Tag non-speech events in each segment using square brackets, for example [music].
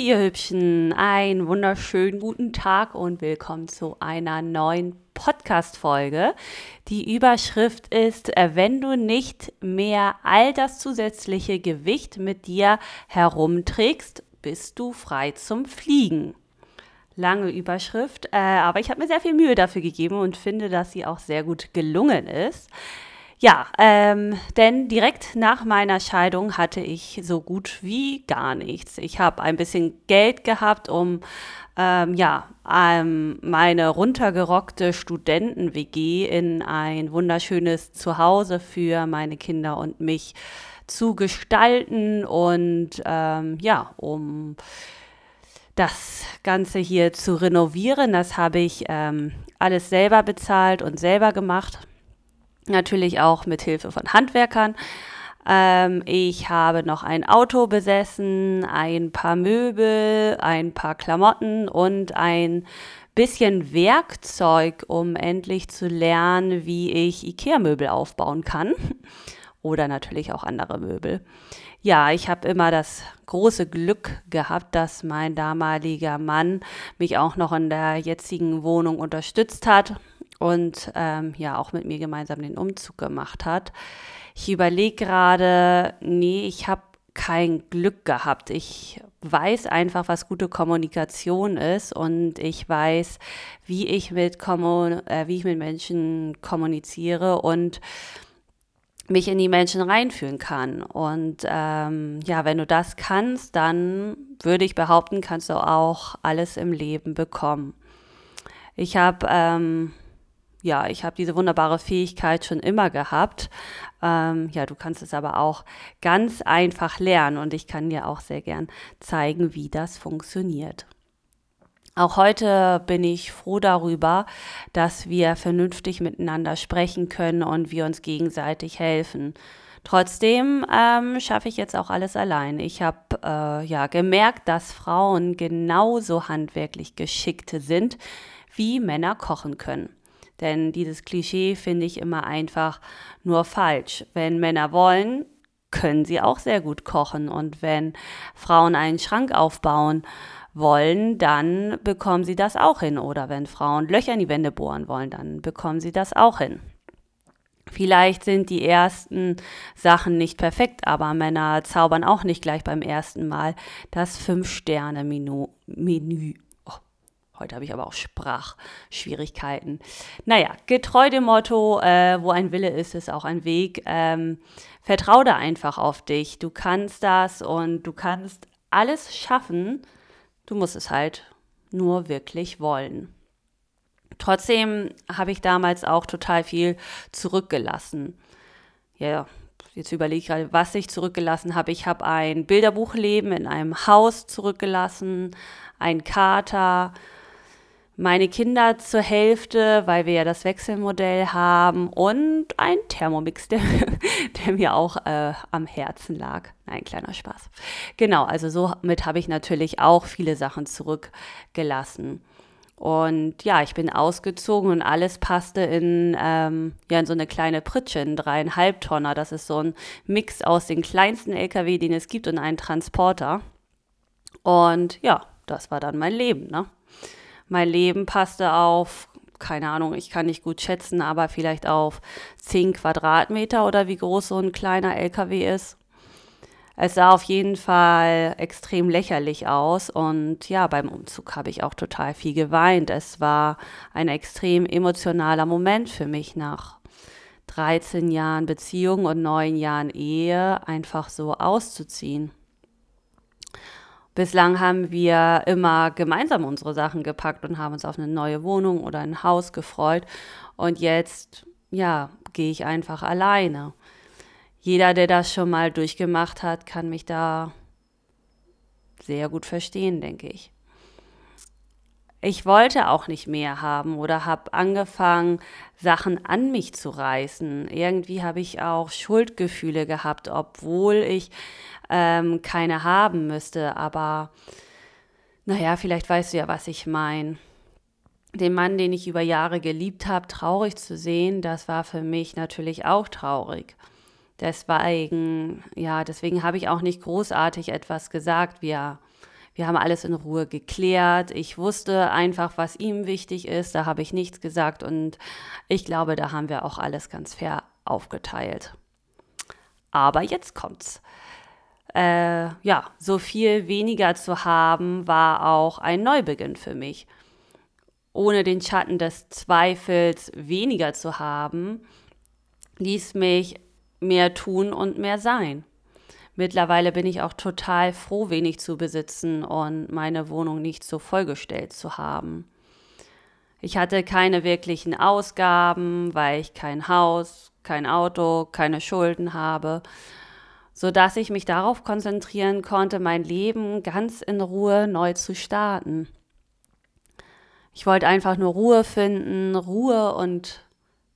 ihr Hübschen, einen wunderschönen guten Tag und willkommen zu einer neuen Podcast-Folge. Die Überschrift ist, äh, wenn du nicht mehr all das zusätzliche Gewicht mit dir herumträgst, bist du frei zum Fliegen. Lange Überschrift, äh, aber ich habe mir sehr viel Mühe dafür gegeben und finde, dass sie auch sehr gut gelungen ist. Ja, ähm, denn direkt nach meiner Scheidung hatte ich so gut wie gar nichts. Ich habe ein bisschen Geld gehabt, um ähm, ja, ähm, meine runtergerockte Studenten-WG in ein wunderschönes Zuhause für meine Kinder und mich zu gestalten und ähm, ja, um das Ganze hier zu renovieren. Das habe ich ähm, alles selber bezahlt und selber gemacht natürlich auch mit Hilfe von Handwerkern. Ähm, ich habe noch ein Auto besessen, ein paar Möbel, ein paar Klamotten und ein bisschen Werkzeug, um endlich zu lernen, wie ich IKEA-Möbel aufbauen kann. [laughs] Oder natürlich auch andere Möbel. Ja, ich habe immer das große Glück gehabt, dass mein damaliger Mann mich auch noch in der jetzigen Wohnung unterstützt hat und ähm, ja auch mit mir gemeinsam den Umzug gemacht hat. Ich überlege gerade, nee, ich habe kein Glück gehabt. Ich weiß einfach, was gute Kommunikation ist und ich weiß, wie ich mit, Kommun äh, wie ich mit Menschen kommuniziere und mich in die Menschen reinführen kann. Und ähm, ja, wenn du das kannst, dann würde ich behaupten, kannst du auch alles im Leben bekommen. Ich habe ähm, ja, ich habe diese wunderbare Fähigkeit schon immer gehabt. Ähm, ja, du kannst es aber auch ganz einfach lernen und ich kann dir auch sehr gern zeigen, wie das funktioniert. Auch heute bin ich froh darüber, dass wir vernünftig miteinander sprechen können und wir uns gegenseitig helfen. Trotzdem ähm, schaffe ich jetzt auch alles allein. Ich habe äh, ja gemerkt, dass Frauen genauso handwerklich geschickte sind, wie Männer kochen können. Denn dieses Klischee finde ich immer einfach nur falsch. Wenn Männer wollen, können sie auch sehr gut kochen. Und wenn Frauen einen Schrank aufbauen wollen, dann bekommen sie das auch hin. Oder wenn Frauen Löcher in die Wände bohren wollen, dann bekommen sie das auch hin. Vielleicht sind die ersten Sachen nicht perfekt, aber Männer zaubern auch nicht gleich beim ersten Mal das Fünf-Sterne-Menü Heute habe ich aber auch Sprachschwierigkeiten. Naja, getreu dem Motto, äh, wo ein Wille ist, ist auch ein Weg. Ähm, vertrau da einfach auf dich. Du kannst das und du kannst alles schaffen. Du musst es halt nur wirklich wollen. Trotzdem habe ich damals auch total viel zurückgelassen. Ja, jetzt überlege ich gerade, was ich zurückgelassen habe. Ich habe ein Bilderbuchleben in einem Haus zurückgelassen, ein Kater, meine Kinder zur Hälfte, weil wir ja das Wechselmodell haben und ein Thermomix, der, [laughs] der mir auch äh, am Herzen lag. Nein, kleiner Spaß. Genau, also somit habe ich natürlich auch viele Sachen zurückgelassen. Und ja, ich bin ausgezogen und alles passte in, ähm, ja, in so eine kleine Pritsche, ein dreieinhalb Tonner. Das ist so ein Mix aus den kleinsten LKW, den es gibt, und einen Transporter. Und ja, das war dann mein Leben, ne? Mein Leben passte auf, keine Ahnung, ich kann nicht gut schätzen, aber vielleicht auf 10 Quadratmeter oder wie groß so ein kleiner LKW ist. Es sah auf jeden Fall extrem lächerlich aus und ja, beim Umzug habe ich auch total viel geweint. Es war ein extrem emotionaler Moment für mich nach 13 Jahren Beziehung und 9 Jahren Ehe einfach so auszuziehen. Bislang haben wir immer gemeinsam unsere Sachen gepackt und haben uns auf eine neue Wohnung oder ein Haus gefreut. Und jetzt, ja, gehe ich einfach alleine. Jeder, der das schon mal durchgemacht hat, kann mich da sehr gut verstehen, denke ich ich wollte auch nicht mehr haben oder habe angefangen, Sachen an mich zu reißen. Irgendwie habe ich auch Schuldgefühle gehabt, obwohl ich ähm, keine haben müsste. Aber naja, vielleicht weißt du ja, was ich meine. Den Mann, den ich über Jahre geliebt habe, traurig zu sehen, das war für mich natürlich auch traurig. Deswegen, ja, deswegen habe ich auch nicht großartig etwas gesagt. Wir Wir haben alles in Ruhe geklärt. Ich wusste einfach, was ihm wichtig ist. Da habe ich nichts gesagt und ich glaube, da haben wir auch alles ganz fair aufgeteilt. Aber jetzt kommt's. Äh, ja, so viel weniger zu haben, war auch ein Neubeginn für mich. Ohne den Schatten des Zweifels weniger zu haben, ließ mich mehr tun und mehr sein. Mittlerweile bin ich auch total froh, wenig zu besitzen und meine Wohnung nicht so vollgestellt zu haben. Ich hatte keine wirklichen Ausgaben, weil ich kein Haus, kein Auto, keine Schulden habe, so dass ich mich darauf konzentrieren konnte, mein Leben ganz in Ruhe neu zu starten. Ich wollte einfach nur Ruhe finden, Ruhe und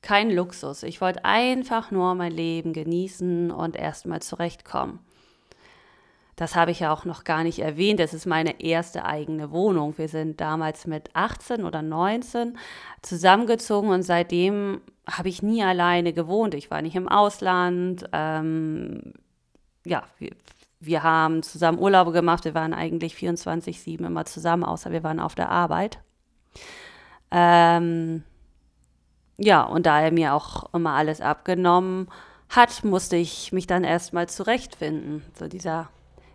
kein Luxus. Ich wollte einfach nur mein Leben genießen und erstmal zurechtkommen. Das habe ich ja auch noch gar nicht erwähnt. Das ist meine erste eigene Wohnung. Wir sind damals mit 18 oder 19 zusammengezogen und seitdem habe ich nie alleine gewohnt. Ich war nicht im Ausland. Ähm, ja, wir, wir haben zusammen Urlaube gemacht. Wir waren eigentlich 24-7 immer zusammen, außer wir waren auf der Arbeit. Ähm, ja, und da er mir auch immer alles abgenommen hat, musste ich mich dann erstmal zurechtfinden, zu dieser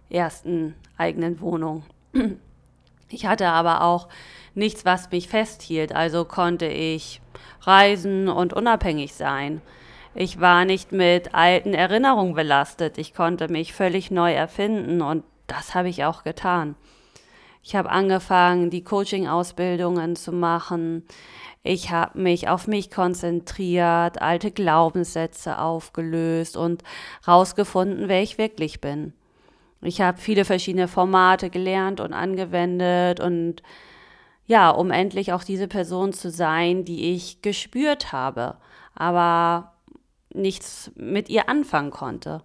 ersten eigenen Wohnung. [clears throat] Ich hatte aber auch nichts, was mich festhielt, also konnte ich reisen und unabhängig sein. Ich war nicht mit alten Erinnerungen belastet, ich konnte mich völlig neu erfinden und das habe ich auch getan. Ich habe angefangen, die Coaching-Ausbildungen zu machen. Ich habe mich auf mich konzentriert, alte Glaubenssätze aufgelöst und rausgefunden, wer ich wirklich bin. Ich habe viele verschiedene Formate gelernt und angewendet und ja, um endlich auch diese Person zu sein, die ich gespürt habe, aber nichts mit ihr anfangen konnte.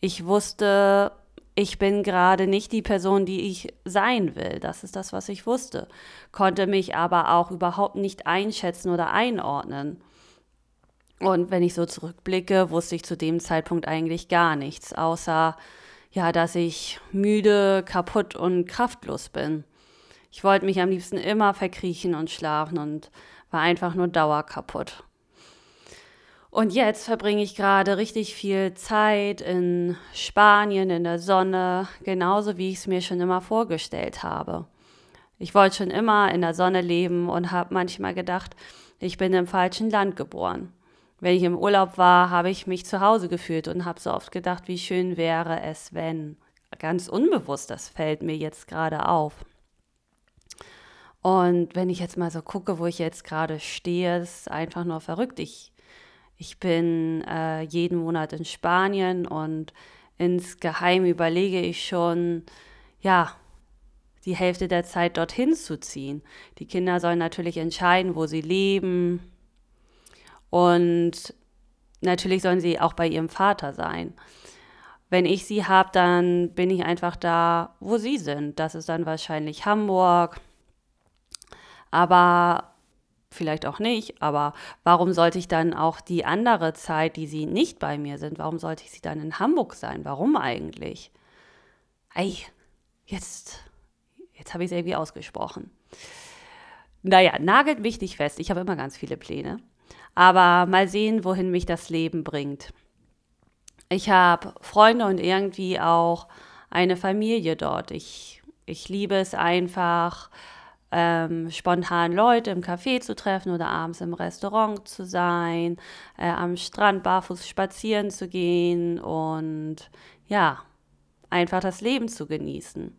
Ich wusste, ich bin gerade nicht die Person, die ich sein will. Das ist das, was ich wusste. Konnte mich aber auch überhaupt nicht einschätzen oder einordnen. Und wenn ich so zurückblicke, wusste ich zu dem Zeitpunkt eigentlich gar nichts, außer ja, dass ich müde, kaputt und kraftlos bin. Ich wollte mich am liebsten immer verkriechen und schlafen und war einfach nur dauerkaputt. Und jetzt verbringe ich gerade richtig viel Zeit in Spanien, in der Sonne, genauso wie ich es mir schon immer vorgestellt habe. Ich wollte schon immer in der Sonne leben und habe manchmal gedacht, ich bin im falschen Land geboren. Wenn ich im Urlaub war, habe ich mich zu Hause gefühlt und habe so oft gedacht, wie schön wäre es, wenn. Ganz unbewusst, das fällt mir jetzt gerade auf. Und wenn ich jetzt mal so gucke, wo ich jetzt gerade stehe, ist einfach nur verrückt. Ich ich bin äh, jeden Monat in Spanien und insgeheim überlege ich schon, ja, die Hälfte der Zeit dorthin zu ziehen. Die Kinder sollen natürlich entscheiden, wo sie leben. Und natürlich sollen sie auch bei ihrem Vater sein. Wenn ich sie habe, dann bin ich einfach da, wo sie sind. Das ist dann wahrscheinlich Hamburg. Aber vielleicht auch nicht, aber warum sollte ich dann auch die andere Zeit, die sie nicht bei mir sind, warum sollte ich sie dann in Hamburg sein? Warum eigentlich? Ey, jetzt, jetzt habe ich es irgendwie ausgesprochen. Naja, nagelt mich nicht fest. Ich habe immer ganz viele Pläne. Aber mal sehen, wohin mich das Leben bringt. Ich habe Freunde und irgendwie auch eine Familie dort. Ich, ich liebe es einfach, ähm, spontan Leute im Café zu treffen oder abends im Restaurant zu sein, äh, am Strand barfuß spazieren zu gehen und ja, einfach das Leben zu genießen.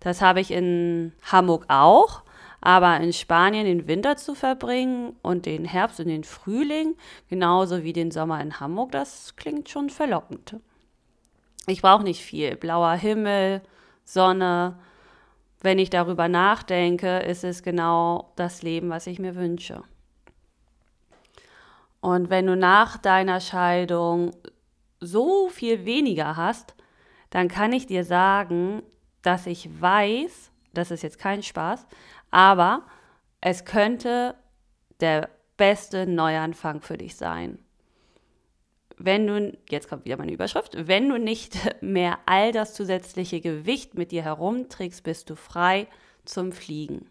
Das habe ich in Hamburg auch, aber in Spanien den Winter zu verbringen und den Herbst und den Frühling, genauso wie den Sommer in Hamburg, das klingt schon verlockend. Ich brauche nicht viel. Blauer Himmel, Sonne, wenn ich darüber nachdenke, ist es genau das Leben, was ich mir wünsche. Und wenn du nach deiner Scheidung so viel weniger hast, dann kann ich dir sagen, dass ich weiß, das ist jetzt kein Spaß, aber es könnte der beste Neuanfang für dich sein. Wenn du, jetzt kommt wieder meine Überschrift, wenn du nicht [laughs] mehr all das zusätzliche Gewicht mit dir herumträgst, bist du frei zum Fliegen.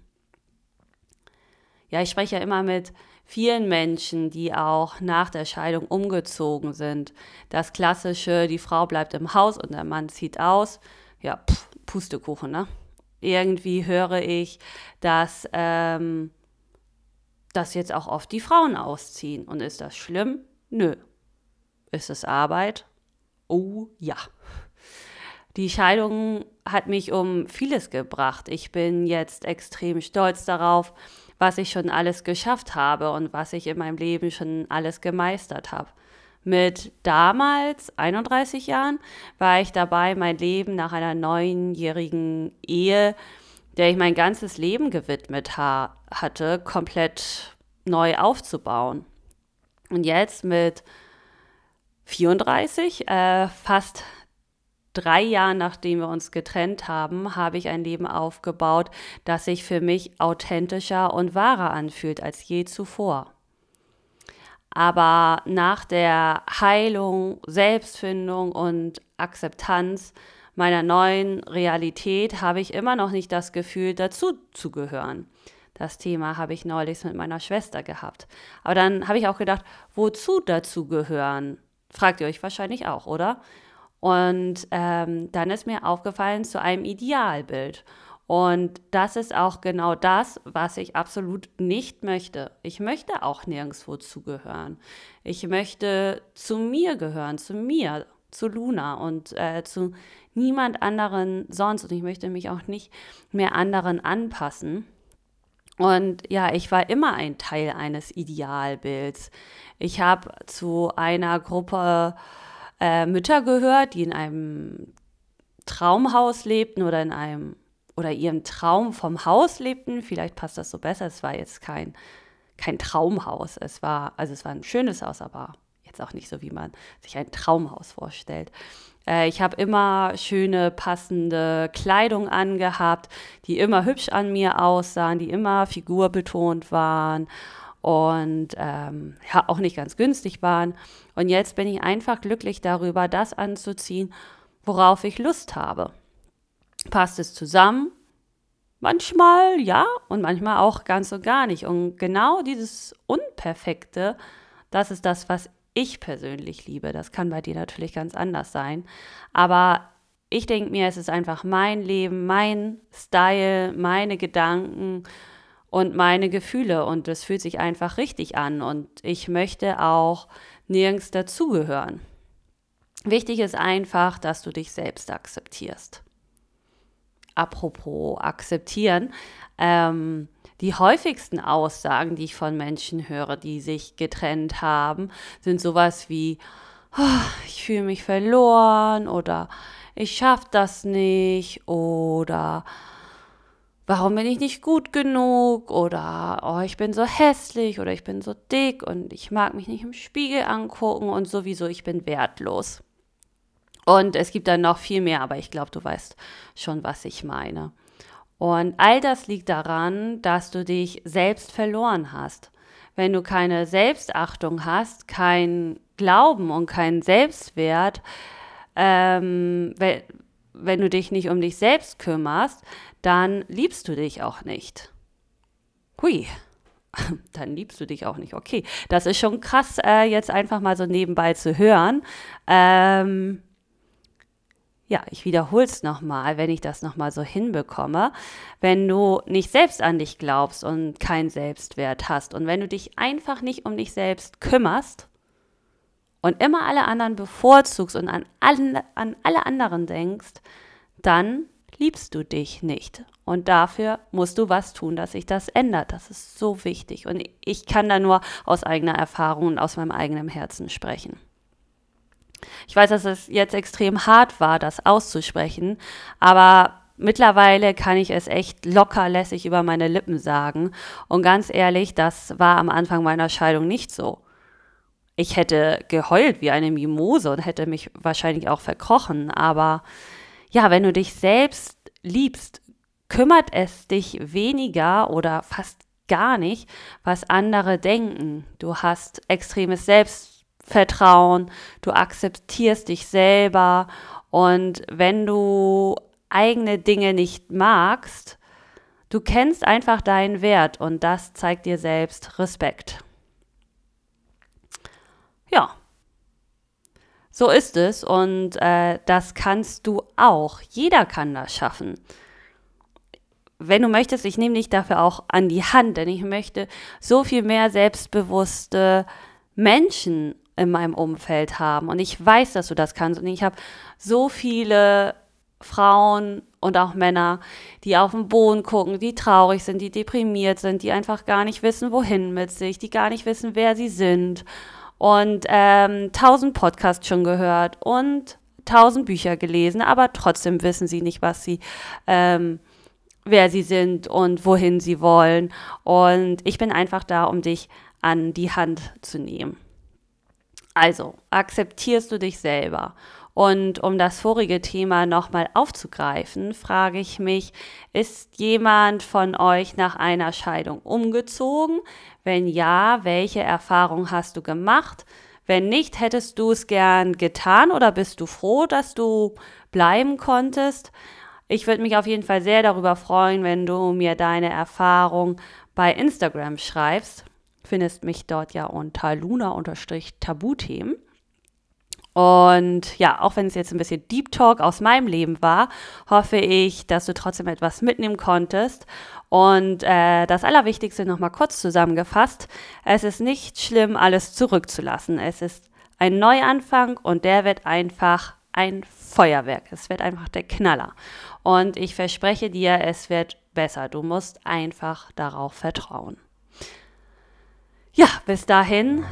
Ja, ich spreche ja immer mit vielen Menschen, die auch nach der Scheidung umgezogen sind. Das klassische, die Frau bleibt im Haus und der Mann zieht aus. Ja, pff, Pustekuchen, ne? Irgendwie höre ich, dass, ähm, dass jetzt auch oft die Frauen ausziehen. Und ist das schlimm? Nö. Ist es Arbeit? Oh ja. Die Scheidung hat mich um vieles gebracht. Ich bin jetzt extrem stolz darauf, was ich schon alles geschafft habe und was ich in meinem Leben schon alles gemeistert habe. Mit damals 31 Jahren war ich dabei, mein Leben nach einer neunjährigen Ehe, der ich mein ganzes Leben gewidmet ha hatte, komplett neu aufzubauen. Und jetzt mit 34, äh, fast drei Jahren nachdem wir uns getrennt haben, habe ich ein Leben aufgebaut, das sich für mich authentischer und wahrer anfühlt als je zuvor. Aber nach der Heilung, Selbstfindung und Akzeptanz meiner neuen Realität habe ich immer noch nicht das Gefühl, dazu zu gehören. Das Thema habe ich neulich mit meiner Schwester gehabt. Aber dann habe ich auch gedacht, wozu dazu gehören? Fragt ihr euch wahrscheinlich auch, oder? Und ähm, dann ist mir aufgefallen zu einem Idealbild. Und das ist auch genau das, was ich absolut nicht möchte. Ich möchte auch nirgendwo zugehören. Ich möchte zu mir gehören, zu mir, zu Luna und äh, zu niemand anderen sonst. Und ich möchte mich auch nicht mehr anderen anpassen. Und ja, ich war immer ein Teil eines Idealbilds. Ich habe zu einer Gruppe äh, Mütter gehört, die in einem Traumhaus lebten oder in einem oder ihren Traum vom Haus lebten. Vielleicht passt das so besser. Es war jetzt kein, kein Traumhaus. Es war, also es war ein schönes Haus, aber jetzt auch nicht so, wie man sich ein Traumhaus vorstellt. Äh, ich habe immer schöne, passende Kleidung angehabt, die immer hübsch an mir aussahen, die immer figurbetont waren und ähm, ja auch nicht ganz günstig waren. Und jetzt bin ich einfach glücklich darüber, das anzuziehen, worauf ich Lust habe. Passt es zusammen? Manchmal ja und manchmal auch ganz und gar nicht. Und genau dieses Unperfekte, das ist das, was ich persönlich liebe. Das kann bei dir natürlich ganz anders sein. Aber ich denke mir, es ist einfach mein Leben, mein Style, meine Gedanken und meine Gefühle und es fühlt sich einfach richtig an und ich möchte auch nirgends dazugehören. Wichtig ist einfach, dass du dich selbst akzeptierst. Apropos akzeptieren, ähm, die häufigsten Aussagen, die ich von Menschen höre, die sich getrennt haben, sind sowas wie, oh, ich fühle mich verloren oder ich schaffe das nicht oder warum bin ich nicht gut genug oder oh, ich bin so hässlich oder ich bin so dick und ich mag mich nicht im Spiegel angucken und sowieso ich bin wertlos. Und es gibt dann noch viel mehr, aber ich glaube, du weißt schon, was ich meine. Und all das liegt daran, dass du dich selbst verloren hast. Wenn du keine Selbstachtung hast, kein Glauben und keinen Selbstwert, ähm, wenn, wenn du dich nicht um dich selbst kümmerst, dann liebst du dich auch nicht. Hui, [laughs] dann liebst du dich auch nicht. Okay, das ist schon krass, äh, jetzt einfach mal so nebenbei zu hören. Ähm, ja, ich wiederhole es nochmal, wenn ich das nochmal so hinbekomme. Wenn du nicht selbst an dich glaubst und keinen Selbstwert hast und wenn du dich einfach nicht um dich selbst kümmerst und immer alle anderen bevorzugst und an, alle, an alle anderen denkst, dann liebst du dich nicht. Und dafür musst du was tun, dass sich das ändert. Das ist so wichtig. Und ich kann da nur aus eigener Erfahrung und aus meinem eigenen Herzen sprechen. Ich weiß, dass es jetzt extrem hart war, das auszusprechen, aber mittlerweile kann ich es echt lockerlässig über meine Lippen sagen. Und ganz ehrlich, das war am Anfang meiner Scheidung nicht so. Ich hätte geheult wie eine Mimose und hätte mich wahrscheinlich auch verkrochen, aber ja, wenn du dich selbst liebst, kümmert es dich weniger oder fast gar nicht, was andere denken. Du hast extremes Selbstvertrauen Vertrauen, du akzeptierst dich selber und wenn du eigene Dinge nicht magst, du kennst einfach deinen Wert und das zeigt dir selbst Respekt. Ja, so ist es und äh, das kannst du auch. Jeder kann das schaffen. Wenn du möchtest, ich nehme dich dafür auch an die Hand, denn ich möchte so viel mehr selbstbewusste Menschen in meinem Umfeld haben. Und ich weiß, dass du das kannst. Und ich habe so viele Frauen und auch Männer, die auf den Boden gucken, die traurig sind, die deprimiert sind, die einfach gar nicht wissen, wohin mit sich, die gar nicht wissen, wer sie sind. Und ähm, tausend Podcasts schon gehört und tausend Bücher gelesen, aber trotzdem wissen sie nicht, was sie, ähm, wer sie sind und wohin sie wollen. Und ich bin einfach da, um dich an die Hand zu nehmen. Also, akzeptierst du dich selber? Und um das vorige Thema nochmal aufzugreifen, frage ich mich, ist jemand von euch nach einer Scheidung umgezogen? Wenn ja, welche Erfahrung hast du gemacht? Wenn nicht, hättest du es gern getan oder bist du froh, dass du bleiben konntest? Ich würde mich auf jeden Fall sehr darüber freuen, wenn du mir deine Erfahrung bei Instagram schreibst findest mich dort ja unter luna-tabuthemen. Und ja, auch wenn es jetzt ein bisschen Deep Talk aus meinem Leben war, hoffe ich, dass du trotzdem etwas mitnehmen konntest. Und äh, das Allerwichtigste nochmal kurz zusammengefasst, es ist nicht schlimm, alles zurückzulassen. Es ist ein Neuanfang und der wird einfach ein Feuerwerk. Es wird einfach der Knaller. Und ich verspreche dir, es wird besser. Du musst einfach darauf vertrauen. Ja, bis dahin